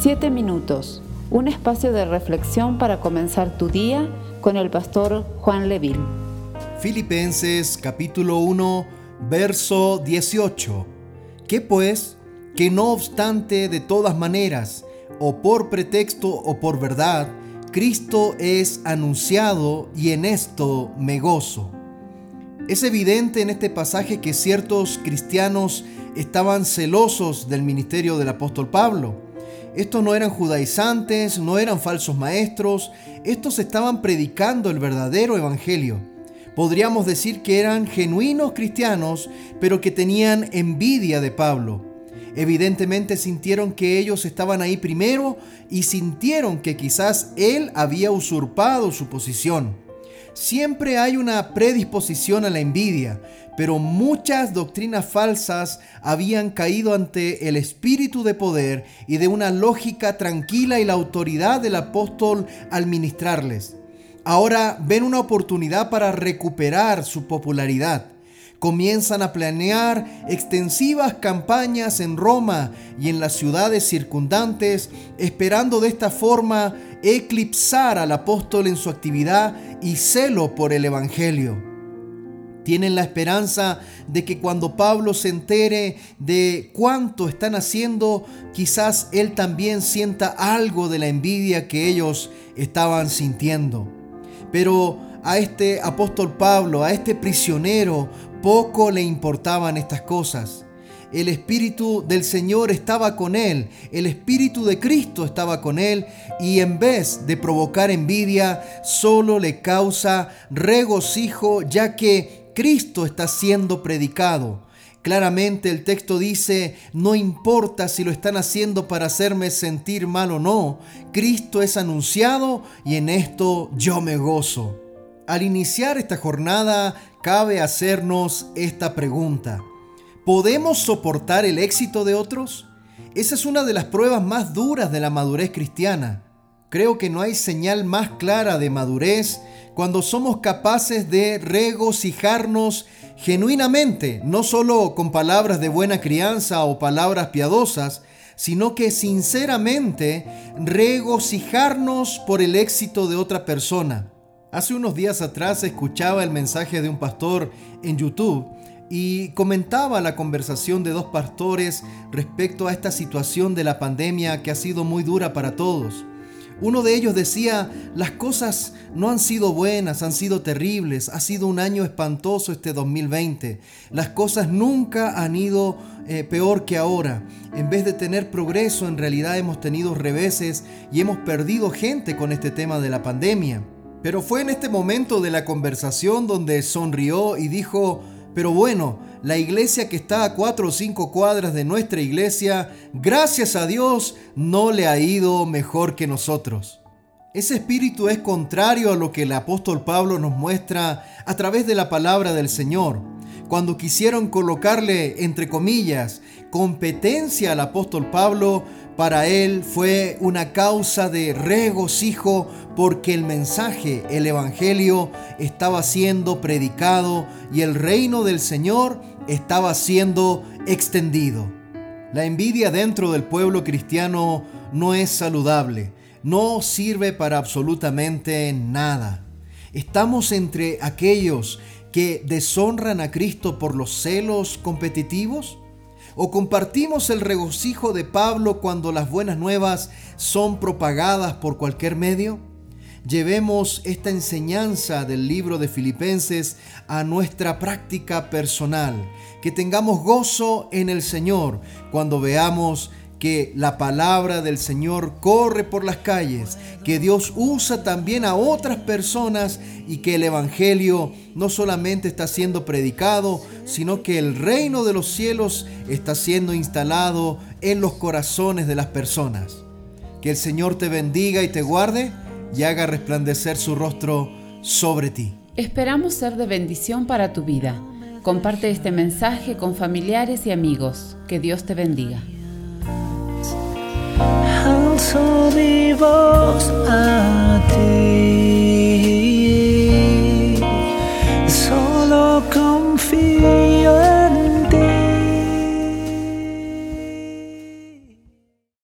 Siete minutos, un espacio de reflexión para comenzar tu día con el pastor Juan Leville. Filipenses capítulo 1, verso 18. Que pues, que no obstante de todas maneras, o por pretexto o por verdad, Cristo es anunciado y en esto me gozo. Es evidente en este pasaje que ciertos cristianos estaban celosos del ministerio del apóstol Pablo estos no eran judaizantes, no eran falsos maestros, estos estaban predicando el verdadero evangelio. Podríamos decir que eran genuinos cristianos, pero que tenían envidia de Pablo. Evidentemente sintieron que ellos estaban ahí primero y sintieron que quizás él había usurpado su posición. Siempre hay una predisposición a la envidia, pero muchas doctrinas falsas habían caído ante el espíritu de poder y de una lógica tranquila y la autoridad del apóstol al ministrarles. Ahora ven una oportunidad para recuperar su popularidad comienzan a planear extensivas campañas en Roma y en las ciudades circundantes, esperando de esta forma eclipsar al apóstol en su actividad y celo por el Evangelio. Tienen la esperanza de que cuando Pablo se entere de cuánto están haciendo, quizás él también sienta algo de la envidia que ellos estaban sintiendo. Pero a este apóstol Pablo, a este prisionero, poco le importaban estas cosas. El Espíritu del Señor estaba con él, el Espíritu de Cristo estaba con él y en vez de provocar envidia, solo le causa regocijo ya que Cristo está siendo predicado. Claramente el texto dice, no importa si lo están haciendo para hacerme sentir mal o no, Cristo es anunciado y en esto yo me gozo. Al iniciar esta jornada cabe hacernos esta pregunta. ¿Podemos soportar el éxito de otros? Esa es una de las pruebas más duras de la madurez cristiana. Creo que no hay señal más clara de madurez cuando somos capaces de regocijarnos genuinamente, no solo con palabras de buena crianza o palabras piadosas, sino que sinceramente regocijarnos por el éxito de otra persona. Hace unos días atrás escuchaba el mensaje de un pastor en YouTube y comentaba la conversación de dos pastores respecto a esta situación de la pandemia que ha sido muy dura para todos. Uno de ellos decía, las cosas no han sido buenas, han sido terribles, ha sido un año espantoso este 2020. Las cosas nunca han ido eh, peor que ahora. En vez de tener progreso, en realidad hemos tenido reveses y hemos perdido gente con este tema de la pandemia. Pero fue en este momento de la conversación donde sonrió y dijo, pero bueno, la iglesia que está a cuatro o cinco cuadras de nuestra iglesia, gracias a Dios, no le ha ido mejor que nosotros. Ese espíritu es contrario a lo que el apóstol Pablo nos muestra a través de la palabra del Señor. Cuando quisieron colocarle, entre comillas, competencia al apóstol Pablo, para él fue una causa de regocijo porque el mensaje, el Evangelio, estaba siendo predicado y el reino del Señor estaba siendo extendido. La envidia dentro del pueblo cristiano no es saludable, no sirve para absolutamente nada. Estamos entre aquellos que deshonran a Cristo por los celos competitivos ¿O compartimos el regocijo de Pablo cuando las buenas nuevas son propagadas por cualquier medio? Llevemos esta enseñanza del libro de Filipenses a nuestra práctica personal, que tengamos gozo en el Señor cuando veamos que la palabra del Señor corre por las calles, que Dios usa también a otras personas y que el Evangelio no solamente está siendo predicado, sino que el reino de los cielos está siendo instalado en los corazones de las personas. Que el Señor te bendiga y te guarde y haga resplandecer su rostro sobre ti. Esperamos ser de bendición para tu vida. Comparte este mensaje con familiares y amigos. Que Dios te bendiga. Voz a ti.